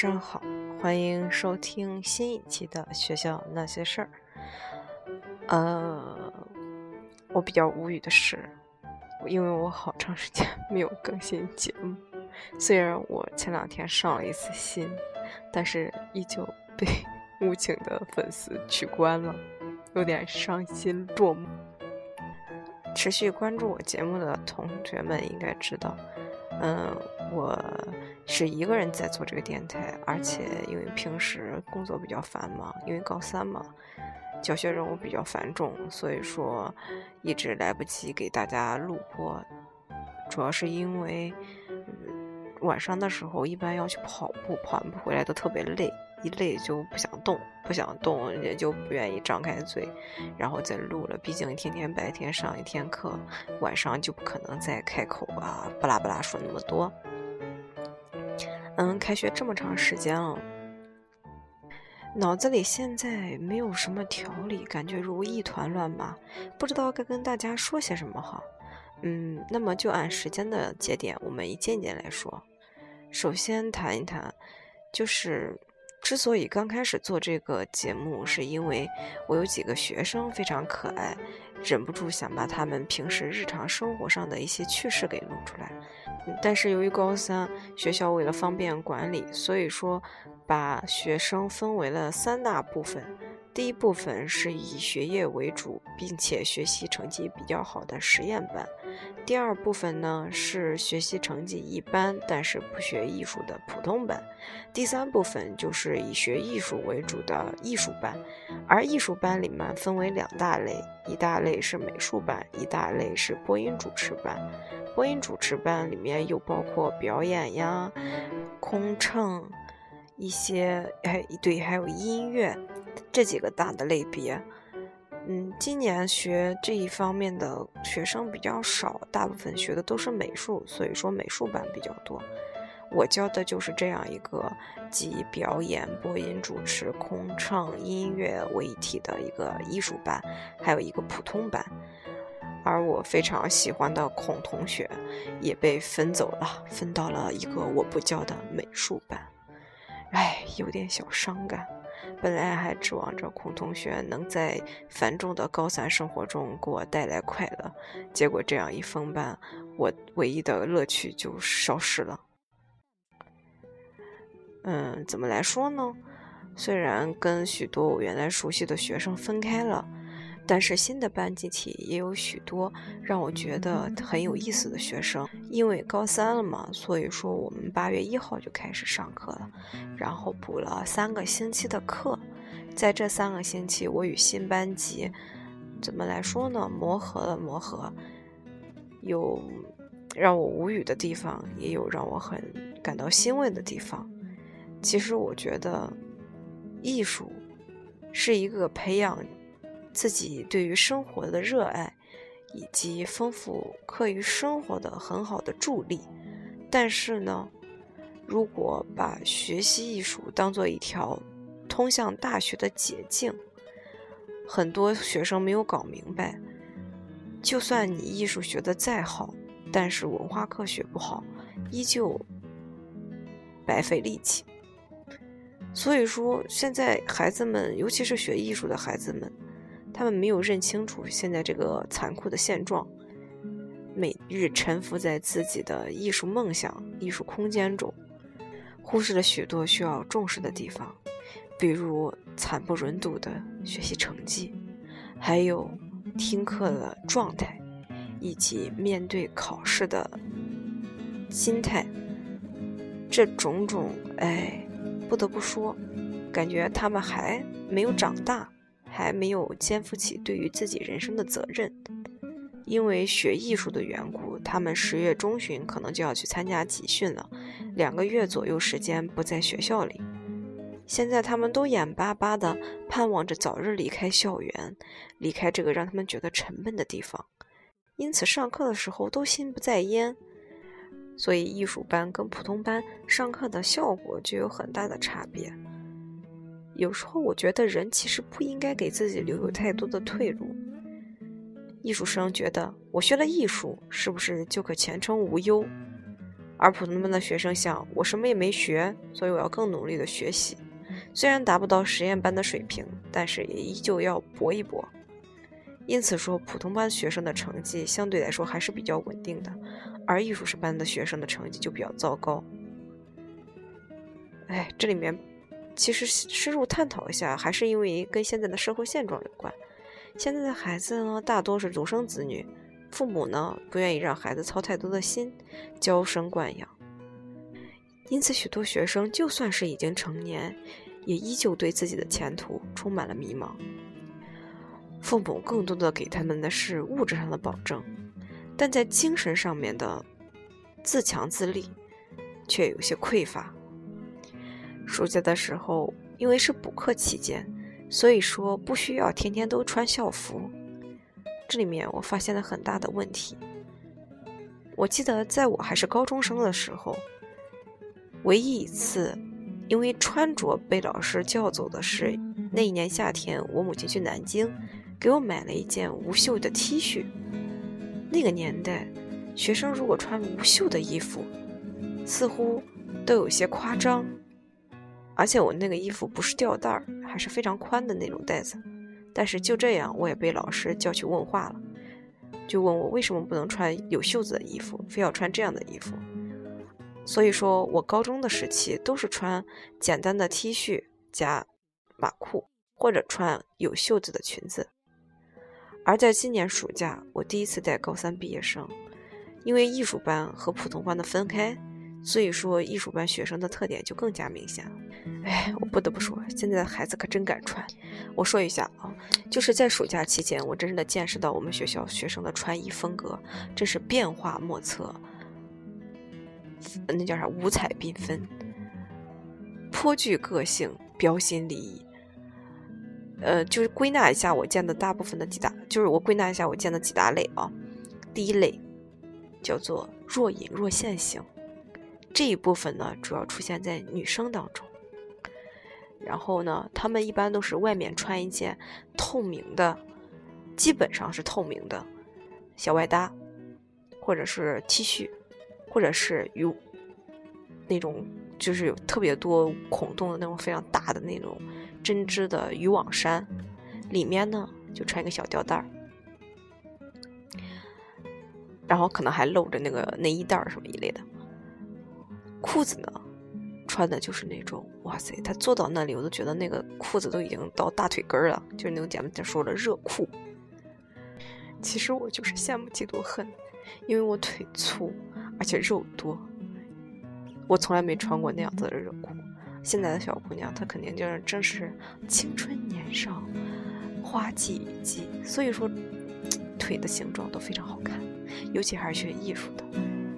上好，欢迎收听新一期的学校那些事儿。呃，我比较无语的是，因为我好长时间没有更新节目，虽然我前两天上了一次新，但是依旧被无情的粉丝取关了，有点伤心落寞。持续关注我节目的同学们应该知道。嗯，我是一个人在做这个电台，而且因为平时工作比较繁忙，因为高三嘛，教学任务比较繁重，所以说一直来不及给大家录播。主要是因为晚上的时候一般要去跑步，跑完步回来都特别累。一累就不想动，不想动也就不愿意张开嘴，然后再录了。毕竟天天白天上一天课，晚上就不可能再开口啊，巴拉巴拉说那么多。嗯，开学这么长时间了，脑子里现在没有什么条理，感觉如一团乱麻，不知道该跟大家说些什么好。嗯，那么就按时间的节点，我们一件件来说。首先谈一谈，就是。之所以刚开始做这个节目，是因为我有几个学生非常可爱，忍不住想把他们平时日常生活上的一些趣事给录出来。但是由于高三学校为了方便管理，所以说把学生分为了三大部分。第一部分是以学业为主，并且学习成绩比较好的实验班；第二部分呢是学习成绩一般但是不学艺术的普通班；第三部分就是以学艺术为主的艺术班。而艺术班里面分为两大类，一大类是美术班，一大类是播音主持班。播音主持班里面又包括表演呀、空乘。一些还对，还有音乐这几个大的类别。嗯，今年学这一方面的学生比较少，大部分学的都是美术，所以说美术班比较多。我教的就是这样一个集表演、播音主持、空唱、音乐为一体的一个艺术班，还有一个普通班。而我非常喜欢的孔同学也被分走了，分到了一个我不教的美术班。哎，有点小伤感。本来还指望着孔同学能在繁重的高三生活中给我带来快乐，结果这样一分班，我唯一的乐趣就消失了。嗯，怎么来说呢？虽然跟许多我原来熟悉的学生分开了。但是新的班集体也有许多让我觉得很有意思的学生，因为高三了嘛，所以说我们八月一号就开始上课了，然后补了三个星期的课，在这三个星期，我与新班级怎么来说呢？磨合了磨合，有让我无语的地方，也有让我很感到欣慰的地方。其实我觉得，艺术是一个培养。自己对于生活的热爱，以及丰富课余生活的很好的助力。但是呢，如果把学习艺术当做一条通向大学的捷径，很多学生没有搞明白，就算你艺术学的再好，但是文化课学不好，依旧白费力气。所以说，现在孩子们，尤其是学艺术的孩子们。他们没有认清楚现在这个残酷的现状，每日沉浮在自己的艺术梦想、艺术空间中，忽视了许多需要重视的地方，比如惨不忍睹的学习成绩，还有听课的状态，以及面对考试的心态。这种种，哎，不得不说，感觉他们还没有长大。还没有肩负起对于自己人生的责任，因为学艺术的缘故，他们十月中旬可能就要去参加集训了，两个月左右时间不在学校里。现在他们都眼巴巴地盼望着早日离开校园，离开这个让他们觉得沉闷的地方，因此上课的时候都心不在焉。所以艺术班跟普通班上课的效果就有很大的差别。有时候我觉得人其实不应该给自己留有太多的退路。艺术生觉得我学了艺术，是不是就可前程无忧？而普通班的学生想，我什么也没学，所以我要更努力的学习。虽然达不到实验班的水平，但是也依旧要搏一搏。因此说，普通班学生的成绩相对来说还是比较稳定的，而艺术生班的学生的成绩就比较糟糕。哎，这里面其实深入探讨一下，还是因为跟现在的社会现状有关。现在的孩子呢，大多是独生子女，父母呢不愿意让孩子操太多的心，娇生惯养。因此，许多学生就算是已经成年，也依旧对自己的前途充满了迷茫。父母更多的给他们的是物质上的保证，但在精神上面的自强自立却有些匮乏。暑假的时候，因为是补课期间，所以说不需要天天都穿校服。这里面我发现了很大的问题。我记得在我还是高中生的时候，唯一一次因为穿着被老师叫走的是那一年夏天，我母亲去南京。给我买了一件无袖的 T 恤。那个年代，学生如果穿无袖的衣服，似乎都有些夸张。而且我那个衣服不是吊带儿，还是非常宽的那种带子。但是就这样，我也被老师叫去问话了，就问我为什么不能穿有袖子的衣服，非要穿这样的衣服。所以说我高中的时期都是穿简单的 T 恤加马裤，或者穿有袖子的裙子。而在今年暑假，我第一次带高三毕业生，因为艺术班和普通班的分开，所以说艺术班学生的特点就更加明显了。哎，我不得不说，现在的孩子可真敢穿。我说一下啊，就是在暑假期间，我真正的见识到我们学校学生的穿衣风格真是变化莫测，那叫啥？五彩缤纷，颇具个性，标新立异。呃，就是归纳一下我见的大部分的几大，就是我归纳一下我见的几大类啊。第一类叫做若隐若现型，这一部分呢主要出现在女生当中。然后呢，他们一般都是外面穿一件透明的，基本上是透明的小外搭，或者是 T 恤，或者是有那种就是有特别多孔洞的那种非常大的那种。针织的渔网衫，里面呢就穿一个小吊带儿，然后可能还露着那个内衣带儿什么一类的。裤子呢，穿的就是那种，哇塞，他坐到那里，我都觉得那个裤子都已经到大腿根了，就是那种咱们这说的热裤。其实我就是羡慕嫉妒恨，因为我腿粗，而且肉多，我从来没穿过那样子的热裤。现在的小姑娘，她肯定就是正是青春年少，花季雨季，所以说腿的形状都非常好看，尤其还是学艺术的，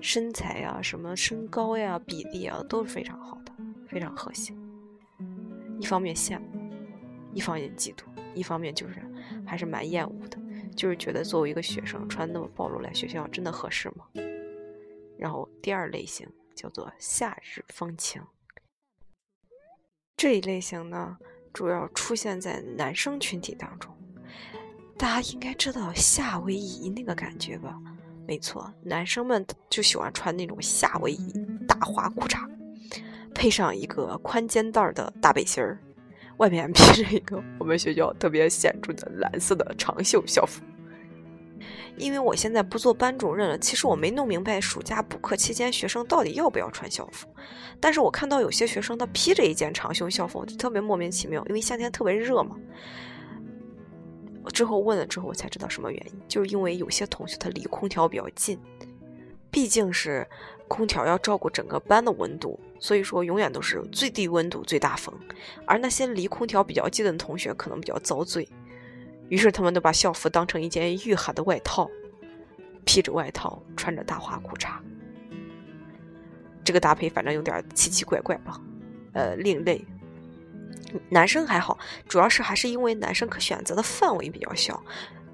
身材呀、什么身高呀、比例啊都非常好，非常和谐。一方面羡慕，一方面嫉妒，一方面就是还是蛮厌恶的，就是觉得作为一个学生穿那么暴露来学校真的合适吗？然后第二类型叫做夏日风情。这一类型呢，主要出现在男生群体当中。大家应该知道夏威夷那个感觉吧？没错，男生们就喜欢穿那种夏威夷大花裤衩，配上一个宽肩带的大背心儿，外面 披着一个我们学校特别显著的蓝色的长袖校服。因为我现在不做班主任了，其实我没弄明白暑假补课期间学生到底要不要穿校服。但是我看到有些学生他披着一件长袖校服，就特别莫名其妙。因为夏天特别热嘛。之后问了之后，我才知道什么原因，就是因为有些同学他离空调比较近，毕竟是空调要照顾整个班的温度，所以说永远都是最低温度最大风。而那些离空调比较近的同学可能比较遭罪。于是他们都把校服当成一件御寒的外套，披着外套，穿着大花裤衩。这个搭配反正有点奇奇怪怪吧，呃，另类。男生还好，主要是还是因为男生可选择的范围比较小，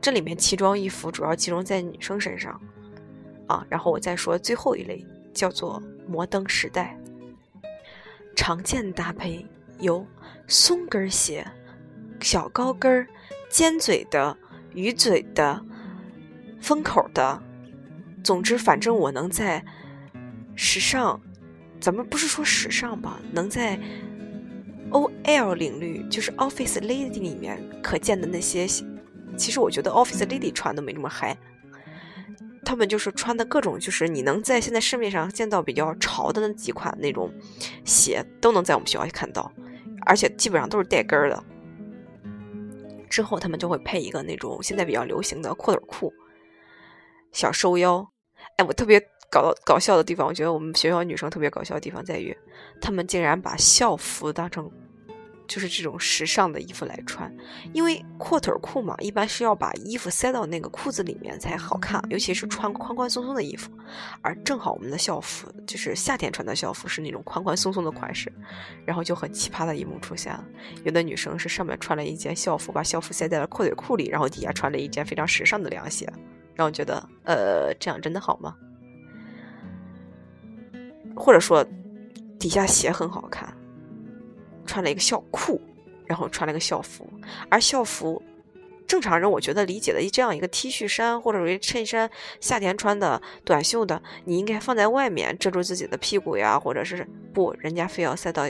这里面奇装异服主要集中在女生身上啊。然后我再说最后一类，叫做摩登时代。常见搭配有松跟鞋、小高跟。尖嘴的、鱼嘴的、封口的，总之，反正我能在时尚，咱们不是说时尚吧，能在 OL 领域，就是 Office Lady 里面可见的那些，其实我觉得 Office Lady 穿都没那么嗨。他们就是穿的各种，就是你能在现在市面上见到比较潮的那几款那种鞋，都能在我们学校看到，而且基本上都是带跟儿的。之后他们就会配一个那种现在比较流行的阔腿裤，小收腰。哎，我特别搞搞笑的地方，我觉得我们学校女生特别搞笑的地方在于，他们竟然把校服当成。就是这种时尚的衣服来穿，因为阔腿裤嘛，一般是要把衣服塞到那个裤子里面才好看，尤其是穿宽宽松松的衣服。而正好我们的校服就是夏天穿的校服是那种宽宽松松的款式，然后就很奇葩的一幕出现了：有的女生是上面穿了一件校服，把校服塞在了阔腿裤里，然后底下穿了一件非常时尚的凉鞋，让我觉得，呃，这样真的好吗？或者说，底下鞋很好看。穿了一个校裤，然后穿了个校服，而校服，正常人我觉得理解的这样一个 T 恤衫或者为衬衫，夏天穿的短袖的，你应该放在外面遮住自己的屁股呀，或者是不，人家非要塞到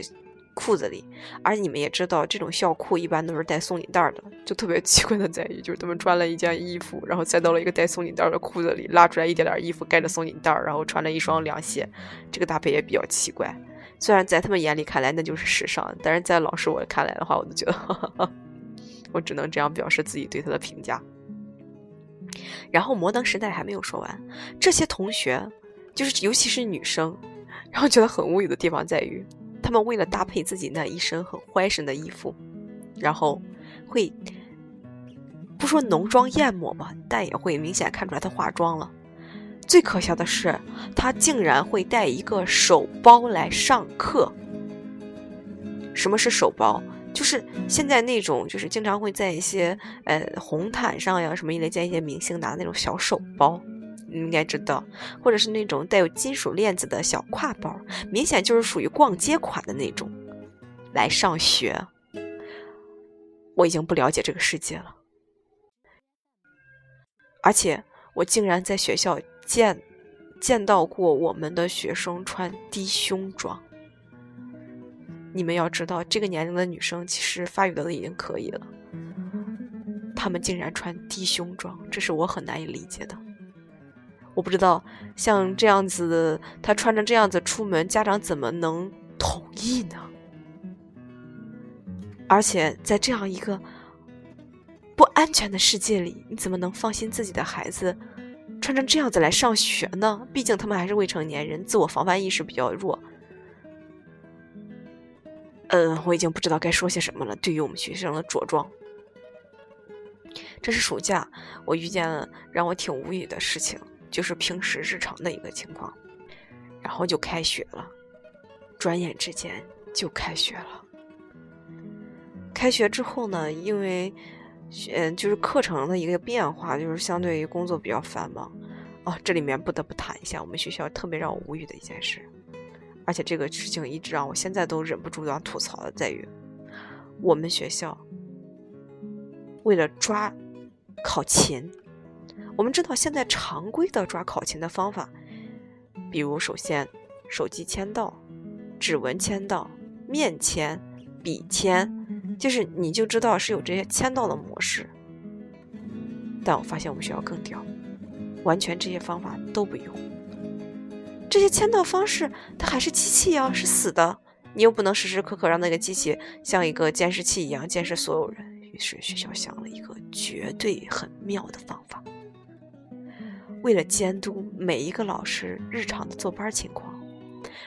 裤子里。而你们也知道，这种校裤一般都是带松紧带的，就特别 奇怪的在于，就是他们穿了一件衣服，然后塞到了一个带松紧带的裤子里，拉出来一点点衣服盖着松紧带，然后穿了一双凉鞋，这个搭配也比较奇怪。虽然在他们眼里看来那就是时尚，但是在老师我看来的话，我就觉得，我只能这样表示自己对他的评价。然后摩登时代还没有说完，这些同学就是尤其是女生，然后觉得很无语的地方在于，他们为了搭配自己那一身很欢神的衣服，然后会不说浓妆艳抹吧，但也会明显看出来她化妆了。最可笑的是，他竟然会带一个手包来上课。什么是手包？就是现在那种，就是经常会在一些呃红毯上呀什么一类见一些明星拿的那种小手包，你应该知道，或者是那种带有金属链子的小挎包，明显就是属于逛街款的那种，来上学。我已经不了解这个世界了，而且我竟然在学校。见见到过我们的学生穿低胸装，你们要知道，这个年龄的女生其实发育的都已经可以了，她们竟然穿低胸装，这是我很难以理解的。我不知道像这样子，她穿成这样子出门，家长怎么能同意呢？而且在这样一个不安全的世界里，你怎么能放心自己的孩子？穿成这样子来上学呢？毕竟他们还是未成年人，自我防范意识比较弱。嗯，我已经不知道该说些什么了。对于我们学生的着装，这是暑假我遇见了让我挺无语的事情，就是平时日常的一个情况。然后就开学了，转眼之间就开学了。开学之后呢，因为。嗯，就是课程的一个变化，就是相对于工作比较繁忙，哦，这里面不得不谈一下我们学校特别让我无语的一件事，而且这个事情一直让我现在都忍不住要吐槽的，在于我们学校为了抓考勤，我们知道现在常规的抓考勤的方法，比如首先手机签到、指纹签到、面签、笔签。就是你就知道是有这些签到的模式，但我发现我们学校更屌，完全这些方法都不用。这些签到方式它还是机器呀，是死的，你又不能时时刻刻让那个机器像一个监视器一样监视所有人。于是学校想了一个绝对很妙的方法，为了监督每一个老师日常的坐班情况，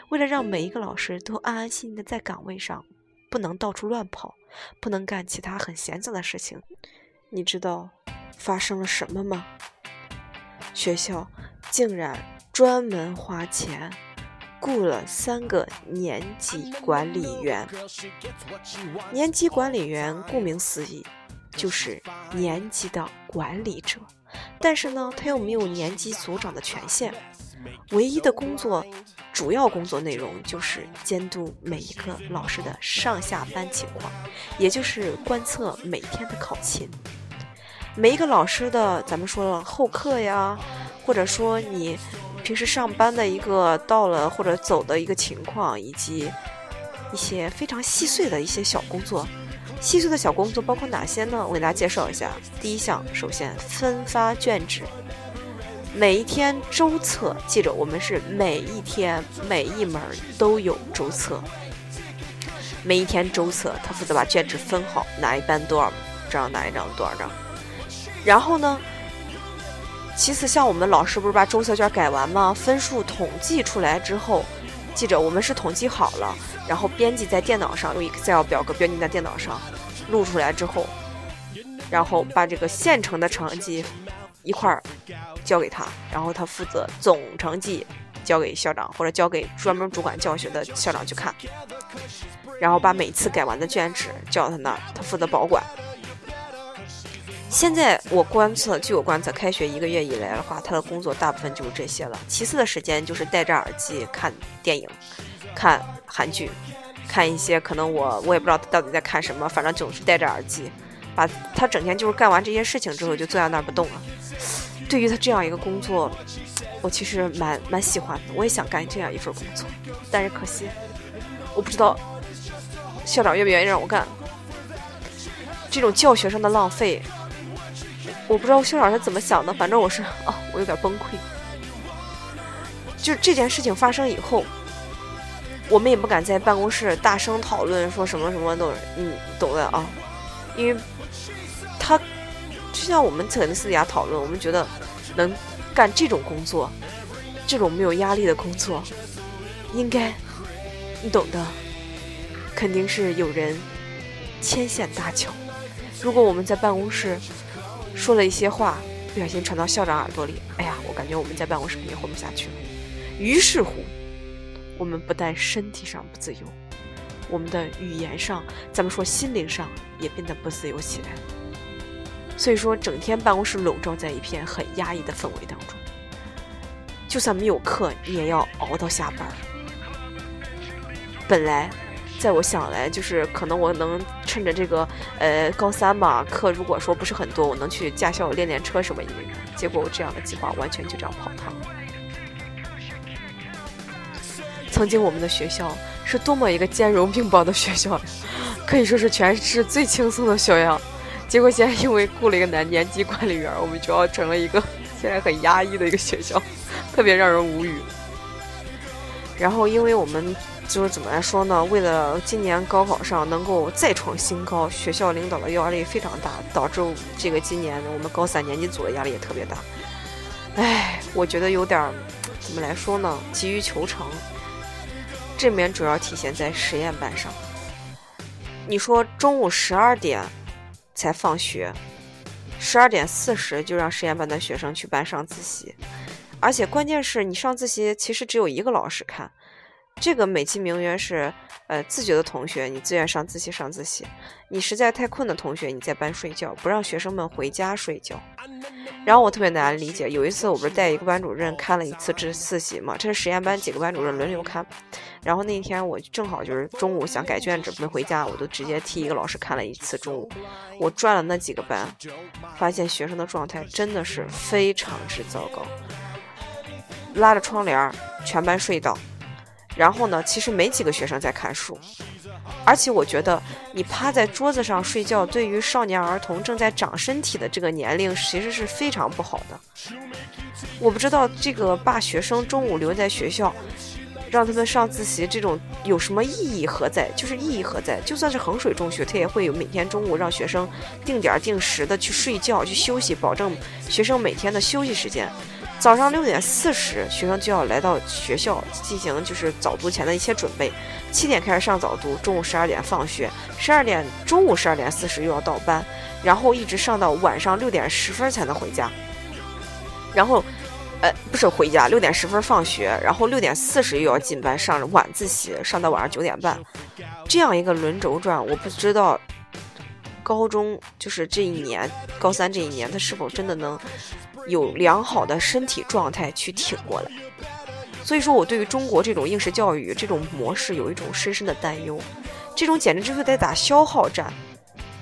为了让每一个老师都安安心心的在岗位上。不能到处乱跑，不能干其他很闲杂的事情。你知道发生了什么吗？学校竟然专门花钱雇了三个年级管理员。年级管理员顾名思义就是年级的管理者，但是呢，他又没有年级组长的权限。唯一的工作，主要工作内容就是监督每一个老师的上下班情况，也就是观测每天的考勤。每一个老师的，咱们说了后课呀，或者说你平时上班的一个到了或者走的一个情况，以及一些非常细碎的一些小工作。细碎的小工作包括哪些呢？我给大家介绍一下。第一项，首先分发卷纸，每一天周测，记着我们是每一天每一门都有周测，每一天周测，他负责把卷纸分好，哪一班多少张，哪一张多少张。然后呢，其次像我们老师不是把周测卷改完吗？分数统计出来之后，记着我们是统计好了。然后编辑在电脑上，用 Excel 表格编辑在电脑上，录出来之后，然后把这个现成的成绩一块儿交给他，然后他负责总成绩交给校长或者交给专门主管教学的校长去看，然后把每次改完的卷纸交到他那儿，他负责保管。现在我观测，据我观测，开学一个月以来的话，他的工作大部分就是这些了，其次的时间就是戴着耳机看电影。看韩剧，看一些可能我我也不知道他到底在看什么，反正总是戴着耳机，把他整天就是干完这些事情之后就坐在那儿不动了。对于他这样一个工作，我其实蛮蛮喜欢的，我也想干这样一份工作，但是可惜我不知道校长愿不愿意让我干。这种教学上的浪费，我不知道校长是怎么想的，反正我是啊，我有点崩溃。就这件事情发生以后。我们也不敢在办公室大声讨论，说什么什么都，嗯，懂的啊。因为，像我们曾经私底下讨论，我们觉得能干这种工作，这种没有压力的工作，应该你懂的，肯定是有人牵线搭桥。如果我们在办公室说了一些话，不小心传到校长耳朵里，哎呀，我感觉我们在办公室肯定混不下去了。于是乎。我们不但身体上不自由，我们的语言上，咱们说心灵上也变得不自由起来。所以说，整天办公室笼罩在一片很压抑的氛围当中。就算没有课，你也要熬到下班。本来，在我想来，就是可能我能趁着这个呃高三嘛，课如果说不是很多，我能去驾校练练车什么的。结果我这样的计划完全就这样泡汤。曾经我们的学校是多么一个兼容并包的学校，可以说是全市最轻松的学校。结果现在因为雇了一个男年级管理员，我们学校成了一个 现在很压抑的一个学校，特别让人无语。然后，因为我们就是怎么来说呢？为了今年高考上能够再创新高，学校领导的压力非常大，导致这个今年我们高三年级组的压力也特别大。唉，我觉得有点怎么来说呢？急于求成。这面主要体现在实验班上。你说中午十二点才放学，十二点四十就让实验班的学生去班上自习，而且关键是你上自习其实只有一个老师看。这个美其名曰是，呃，自觉的同学，你自愿上自习上自习；你实在太困的同学，你在班睡觉，不让学生们回家睡觉。然后我特别难理解，有一次我不是带一个班主任看了一次自自习嘛，这是实验班几个班主任轮流看。然后那天我正好就是中午想改卷子没回家，我就直接替一个老师看了一次中午。我转了那几个班，发现学生的状态真的是非常之糟糕，拉着窗帘，全班睡倒。然后呢，其实没几个学生在看书，而且我觉得你趴在桌子上睡觉，对于少年儿童正在长身体的这个年龄，其实是非常不好的。我不知道这个把学生中午留在学校，让他们上自习，这种有什么意义何在？就是意义何在？就算是衡水中学，他也会有每天中午让学生定点定时的去睡觉、去休息，保证学生每天的休息时间。早上六点四十，学生就要来到学校进行就是早读前的一些准备。七点开始上早读，中午十二点放学，十二点中午十二点四十又要到班，然后一直上到晚上六点十分才能回家。然后，呃，不是回家，六点十分放学，然后六点四十又要进班上晚自习，上到晚上九点半，这样一个轮轴转，我不知道高中就是这一年高三这一年，他是否真的能。有良好的身体状态去挺过来，所以说我对于中国这种应试教育这种模式有一种深深的担忧。这种简直就是在打消耗战，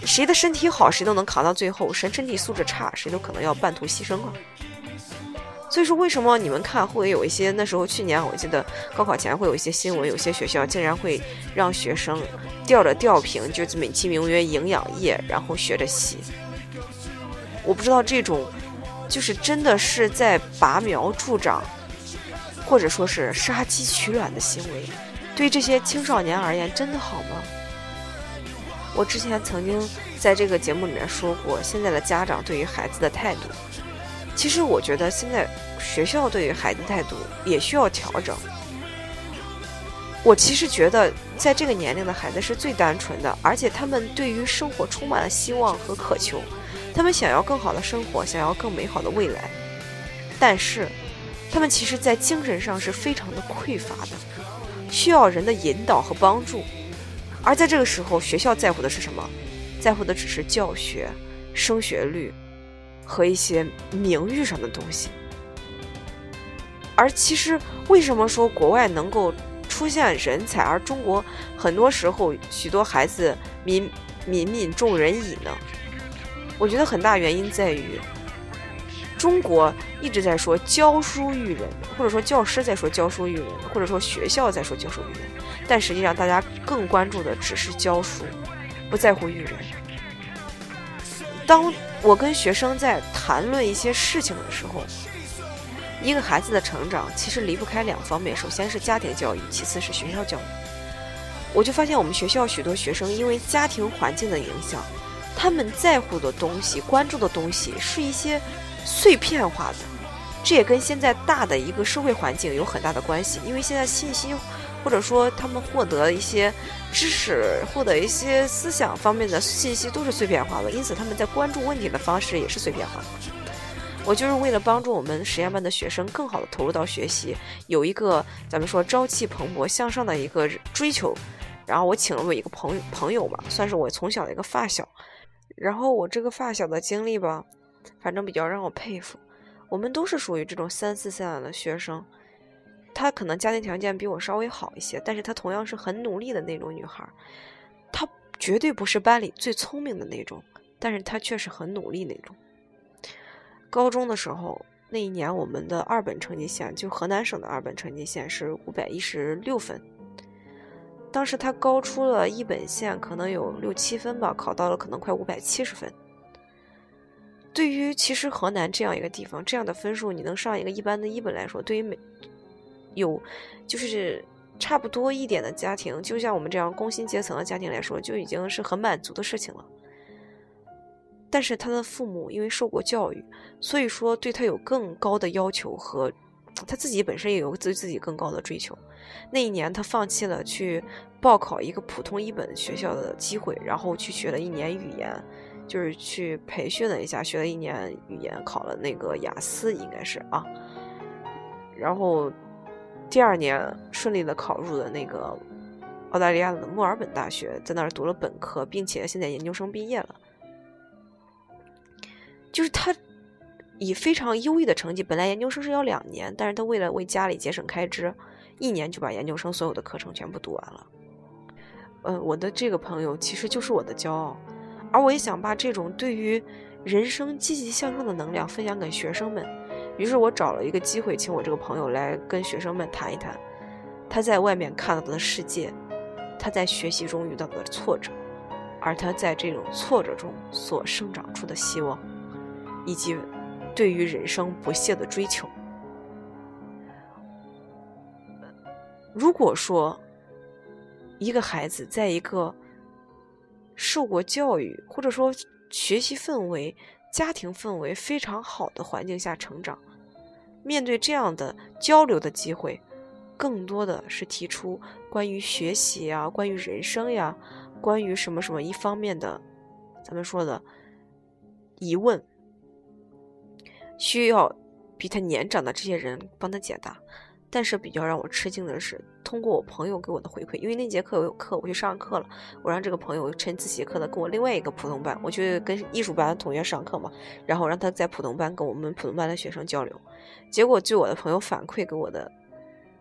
谁的身体好，谁都能扛到最后；谁身体素质差，谁都可能要半途牺牲了。所以说，为什么你们看会有一些那时候去年我记得高考前会有一些新闻，有些学校竟然会让学生吊着吊瓶，就是美其名曰营养液，然后学着吸。我不知道这种就是真的是在拔苗助长，或者说是杀鸡取卵的行为，对这些青少年而言真的好吗？我之前曾经在这个节目里面说过，现在的家长对于孩子的态度。其实我觉得现在学校对于孩子态度也需要调整。我其实觉得在这个年龄的孩子是最单纯的，而且他们对于生活充满了希望和渴求，他们想要更好的生活，想要更美好的未来。但是，他们其实在精神上是非常的匮乏的，需要人的引导和帮助。而在这个时候，学校在乎的是什么？在乎的只是教学、升学率。和一些名誉上的东西，而其实为什么说国外能够出现人才，而中国很多时候许多孩子泯泯泯众人矣呢？我觉得很大原因在于，中国一直在说教书育人，或者说教师在说教书育人，或者说学校在说教书育人，但实际上大家更关注的只是教书，不在乎育人。当我跟学生在谈论一些事情的时候，一个孩子的成长其实离不开两方面，首先是家庭教育，其次是学校教育。我就发现我们学校许多学生因为家庭环境的影响，他们在乎的东西、关注的东西是一些碎片化的，这也跟现在大的一个社会环境有很大的关系，因为现在信息。或者说，他们获得一些知识、获得一些思想方面的信息都是碎片化的，因此他们在关注问题的方式也是碎片化的。我就是为了帮助我们实验班的学生更好的投入到学习，有一个咱们说朝气蓬勃向上的一个追求，然后我请了我一个朋友朋友嘛，算是我从小的一个发小。然后我这个发小的经历吧，反正比较让我佩服。我们都是属于这种三四线的学生。她可能家庭条件比我稍微好一些，但是她同样是很努力的那种女孩。她绝对不是班里最聪明的那种，但是她却是很努力那种。高中的时候，那一年我们的二本成绩线，就河南省的二本成绩线是五百一十六分。当时他高出了一本线，可能有六七分吧，考到了可能快五百七十分。对于其实河南这样一个地方，这样的分数你能上一个一般的一本来说，对于每有，就是差不多一点的家庭，就像我们这样工薪阶层的家庭来说，就已经是很满足的事情了。但是他的父母因为受过教育，所以说对他有更高的要求和他自己本身也有对自己更高的追求。那一年，他放弃了去报考一个普通一本学校的机会，然后去学了一年语言，就是去培训了一下，学了一年语言，考了那个雅思，应该是啊，然后。第二年顺利的考入了那个澳大利亚的墨尔本大学，在那儿读了本科，并且现在研究生毕业了。就是他以非常优异的成绩，本来研究生是要两年，但是他为了为家里节省开支，一年就把研究生所有的课程全部读完了。呃，我的这个朋友其实就是我的骄傲，而我也想把这种对于人生积极向上的能量分享给学生们。于是我找了一个机会，请我这个朋友来跟学生们谈一谈，他在外面看到的世界，他在学习中遇到的挫折，而他在这种挫折中所生长出的希望，以及对于人生不懈的追求。如果说一个孩子在一个受过教育，或者说学习氛围、家庭氛围非常好的环境下成长，面对这样的交流的机会，更多的是提出关于学习呀、关于人生呀、关于什么什么一方面的，咱们说的疑问，需要比他年长的这些人帮他解答。但是比较让我吃惊的是，通过我朋友给我的回馈，因为那节课我有课，我去上课了，我让这个朋友趁自习课的跟我另外一个普通班，我去跟艺术班的同学上课嘛，然后让他在普通班跟我们普通班的学生交流。结果据我的朋友反馈给我的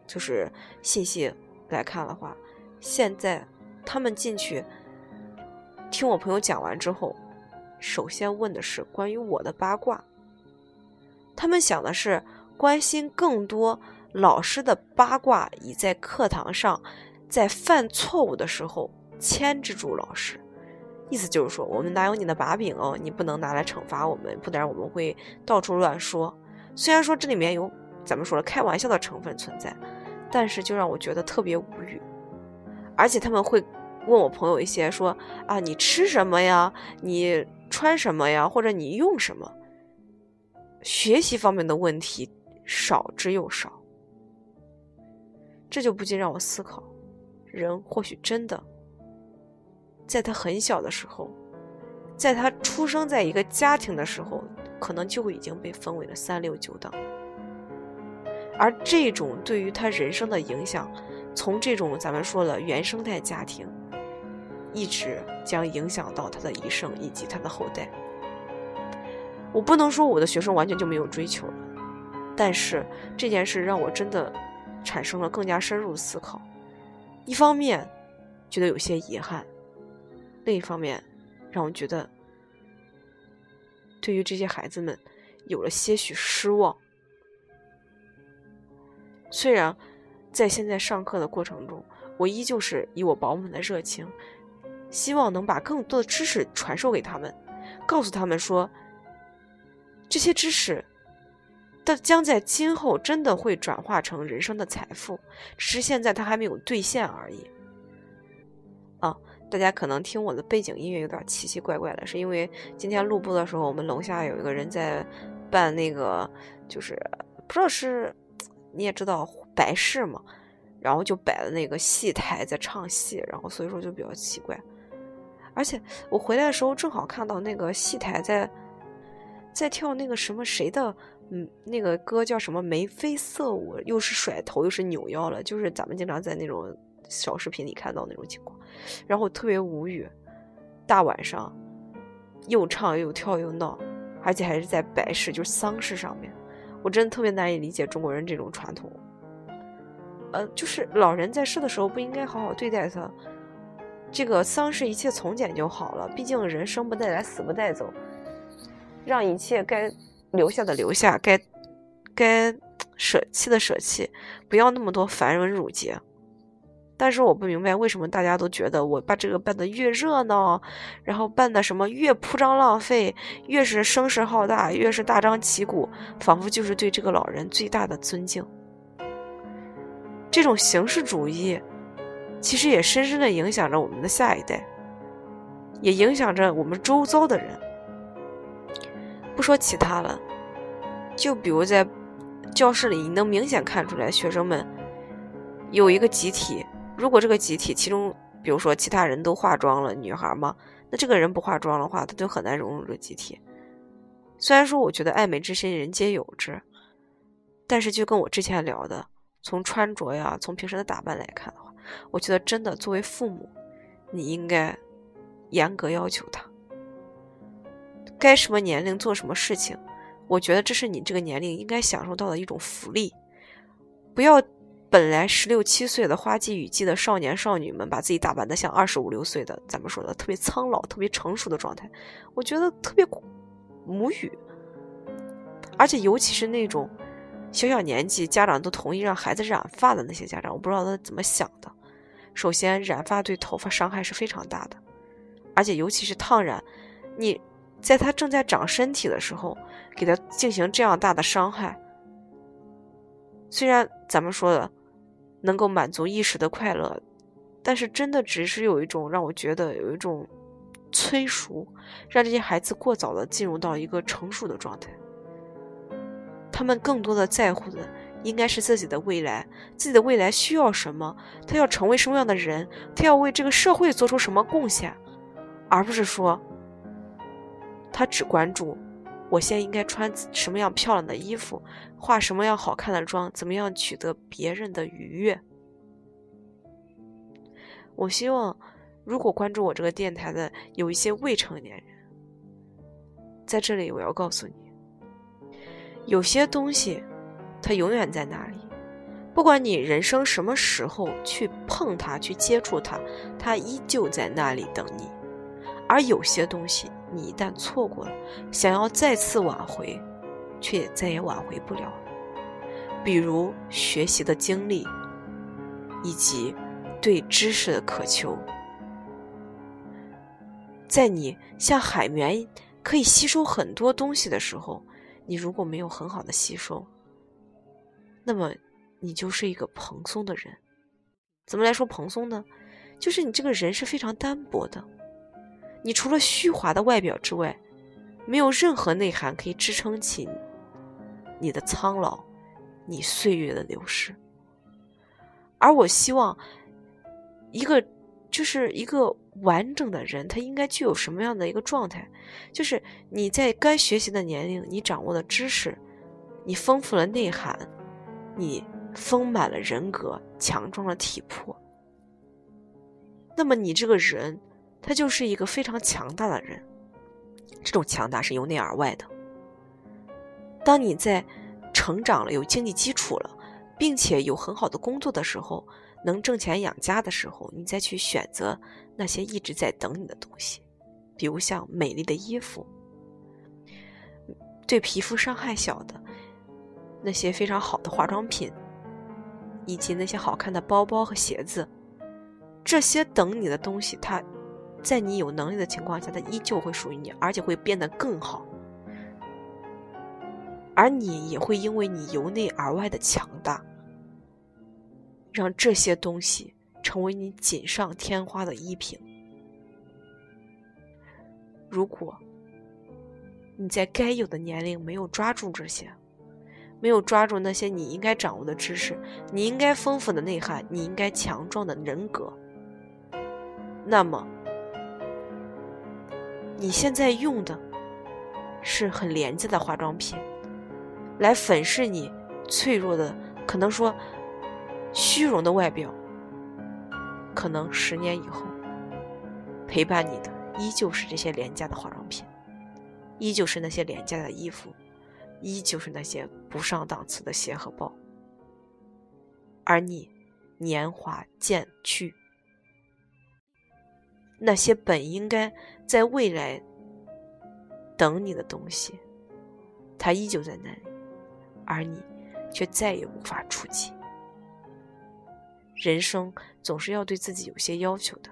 就是信息来看的话，现在他们进去听我朋友讲完之后，首先问的是关于我的八卦，他们想的是。关心更多老师的八卦，以在课堂上在犯错误的时候牵制住老师。意思就是说，我们哪有你的把柄哦，你不能拿来惩罚我们，不然我们会到处乱说。虽然说这里面有咱们说了开玩笑的成分存在，但是就让我觉得特别无语。而且他们会问我朋友一些说啊，你吃什么呀？你穿什么呀？或者你用什么？学习方面的问题少之又少，这就不禁让我思考：人或许真的。在他很小的时候，在他出生在一个家庭的时候，可能就已经被分为了三六九等。而这种对于他人生的影响，从这种咱们说的原生态家庭，一直将影响到他的一生以及他的后代。我不能说我的学生完全就没有追求了，但是这件事让我真的产生了更加深入的思考。一方面，觉得有些遗憾。另一方面，让我觉得对于这些孩子们有了些许失望。虽然在现在上课的过程中，我依旧是以我饱满的热情，希望能把更多的知识传授给他们，告诉他们说，这些知识，的将在今后真的会转化成人生的财富，只是现在它还没有兑现而已。啊。大家可能听我的背景音乐有点奇奇怪怪的，是因为今天录播的时候，我们楼下有一个人在办那个，就是不知道是你也知道白事嘛，然后就摆了那个戏台在唱戏，然后所以说就比较奇怪。而且我回来的时候正好看到那个戏台在在跳那个什么谁的，嗯，那个歌叫什么眉飞色舞，又是甩头又是扭腰了，就是咱们经常在那种。小视频里看到那种情况，然后特别无语。大晚上又唱又跳又闹，而且还是在白事，就是丧事上面，我真的特别难以理解中国人这种传统。呃，就是老人在世的时候不应该好好对待他，这个丧事一切从简就好了。毕竟人生不带来，死不带走，让一切该留下的留下，该该舍弃的舍弃，不要那么多繁文缛节。但是我不明白为什么大家都觉得我把这个办得越热闹，然后办的什么越铺张浪费，越是声势浩大，越是大张旗鼓，仿佛就是对这个老人最大的尊敬。这种形式主义，其实也深深的影响着我们的下一代，也影响着我们周遭的人。不说其他了，就比如在教室里，你能明显看出来，学生们有一个集体。如果这个集体其中，比如说其他人都化妆了，女孩嘛，那这个人不化妆的话，他就很难融入这个集体。虽然说我觉得爱美之心人皆有之，但是就跟我之前聊的，从穿着呀，从平时的打扮来看的话，我觉得真的作为父母，你应该严格要求他，该什么年龄做什么事情，我觉得这是你这个年龄应该享受到的一种福利，不要。本来十六七岁的花季雨季的少年少女们，把自己打扮的像二十五六岁的，咱们说的特别苍老、特别成熟的状态，我觉得特别无语。而且尤其是那种小小年纪家长都同意让孩子染发的那些家长，我不知道他怎么想的。首先，染发对头发伤害是非常大的，而且尤其是烫染，你在他正在长身体的时候给他进行这样大的伤害，虽然咱们说的。能够满足一时的快乐，但是真的只是有一种让我觉得有一种催熟，让这些孩子过早的进入到一个成熟的状态。他们更多的在乎的应该是自己的未来，自己的未来需要什么，他要成为什么样的人，他要为这个社会做出什么贡献，而不是说他只关注。我现在应该穿什么样漂亮的衣服，化什么样好看的妆，怎么样取得别人的愉悦？我希望，如果关注我这个电台的有一些未成年人，在这里我要告诉你，有些东西，它永远在那里，不管你人生什么时候去碰它、去接触它，它依旧在那里等你。而有些东西。你一旦错过了，想要再次挽回，却也再也挽回不了。比如学习的经历，以及对知识的渴求。在你像海绵可以吸收很多东西的时候，你如果没有很好的吸收，那么你就是一个蓬松的人。怎么来说蓬松呢？就是你这个人是非常单薄的，你除了虚华的外表之外，没有任何内涵可以支撑起你的苍老，你岁月的流逝。而我希望一个就是一个。完整的人，他应该具有什么样的一个状态？就是你在该学习的年龄，你掌握的知识，你丰富了内涵，你丰满了人格，强壮了体魄。那么你这个人，他就是一个非常强大的人。这种强大是由内而外的。当你在成长了，有经济基础了，并且有很好的工作的时候。能挣钱养家的时候，你再去选择那些一直在等你的东西，比如像美丽的衣服，对皮肤伤害小的那些非常好的化妆品，以及那些好看的包包和鞋子，这些等你的东西，它在你有能力的情况下，它依旧会属于你，而且会变得更好，而你也会因为你由内而外的强大。让这些东西成为你锦上添花的衣品。如果你在该有的年龄没有抓住这些，没有抓住那些你应该掌握的知识，你应该丰富的内涵，你应该强壮的人格，那么你现在用的是很廉价的化妆品，来粉饰你脆弱的，可能说。虚荣的外表，可能十年以后陪伴你的依旧是这些廉价的化妆品，依旧是那些廉价的衣服，依旧是那些不上档次的鞋和包，而你年华渐去，那些本应该在未来等你的东西，它依旧在那里，而你却再也无法触及。人生总是要对自己有些要求的。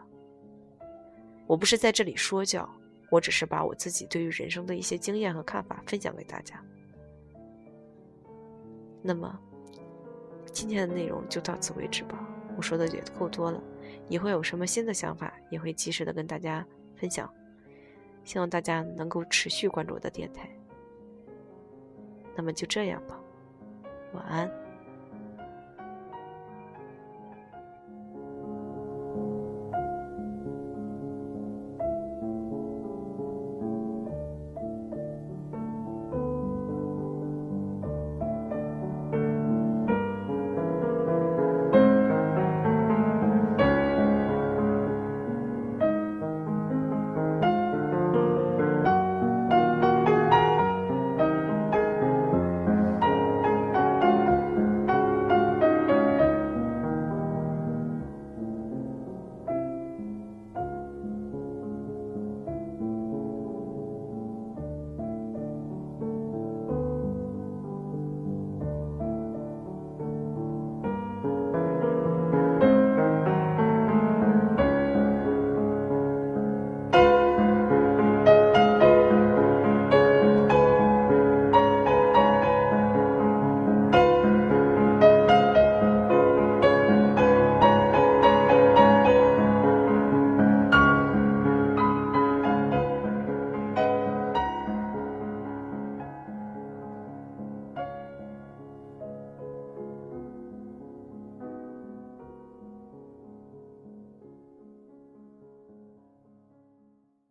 我不是在这里说教，我只是把我自己对于人生的一些经验和看法分享给大家。那么，今天的内容就到此为止吧。我说的也够多了，以后有什么新的想法也会及时的跟大家分享。希望大家能够持续关注我的电台。那么就这样吧，晚安。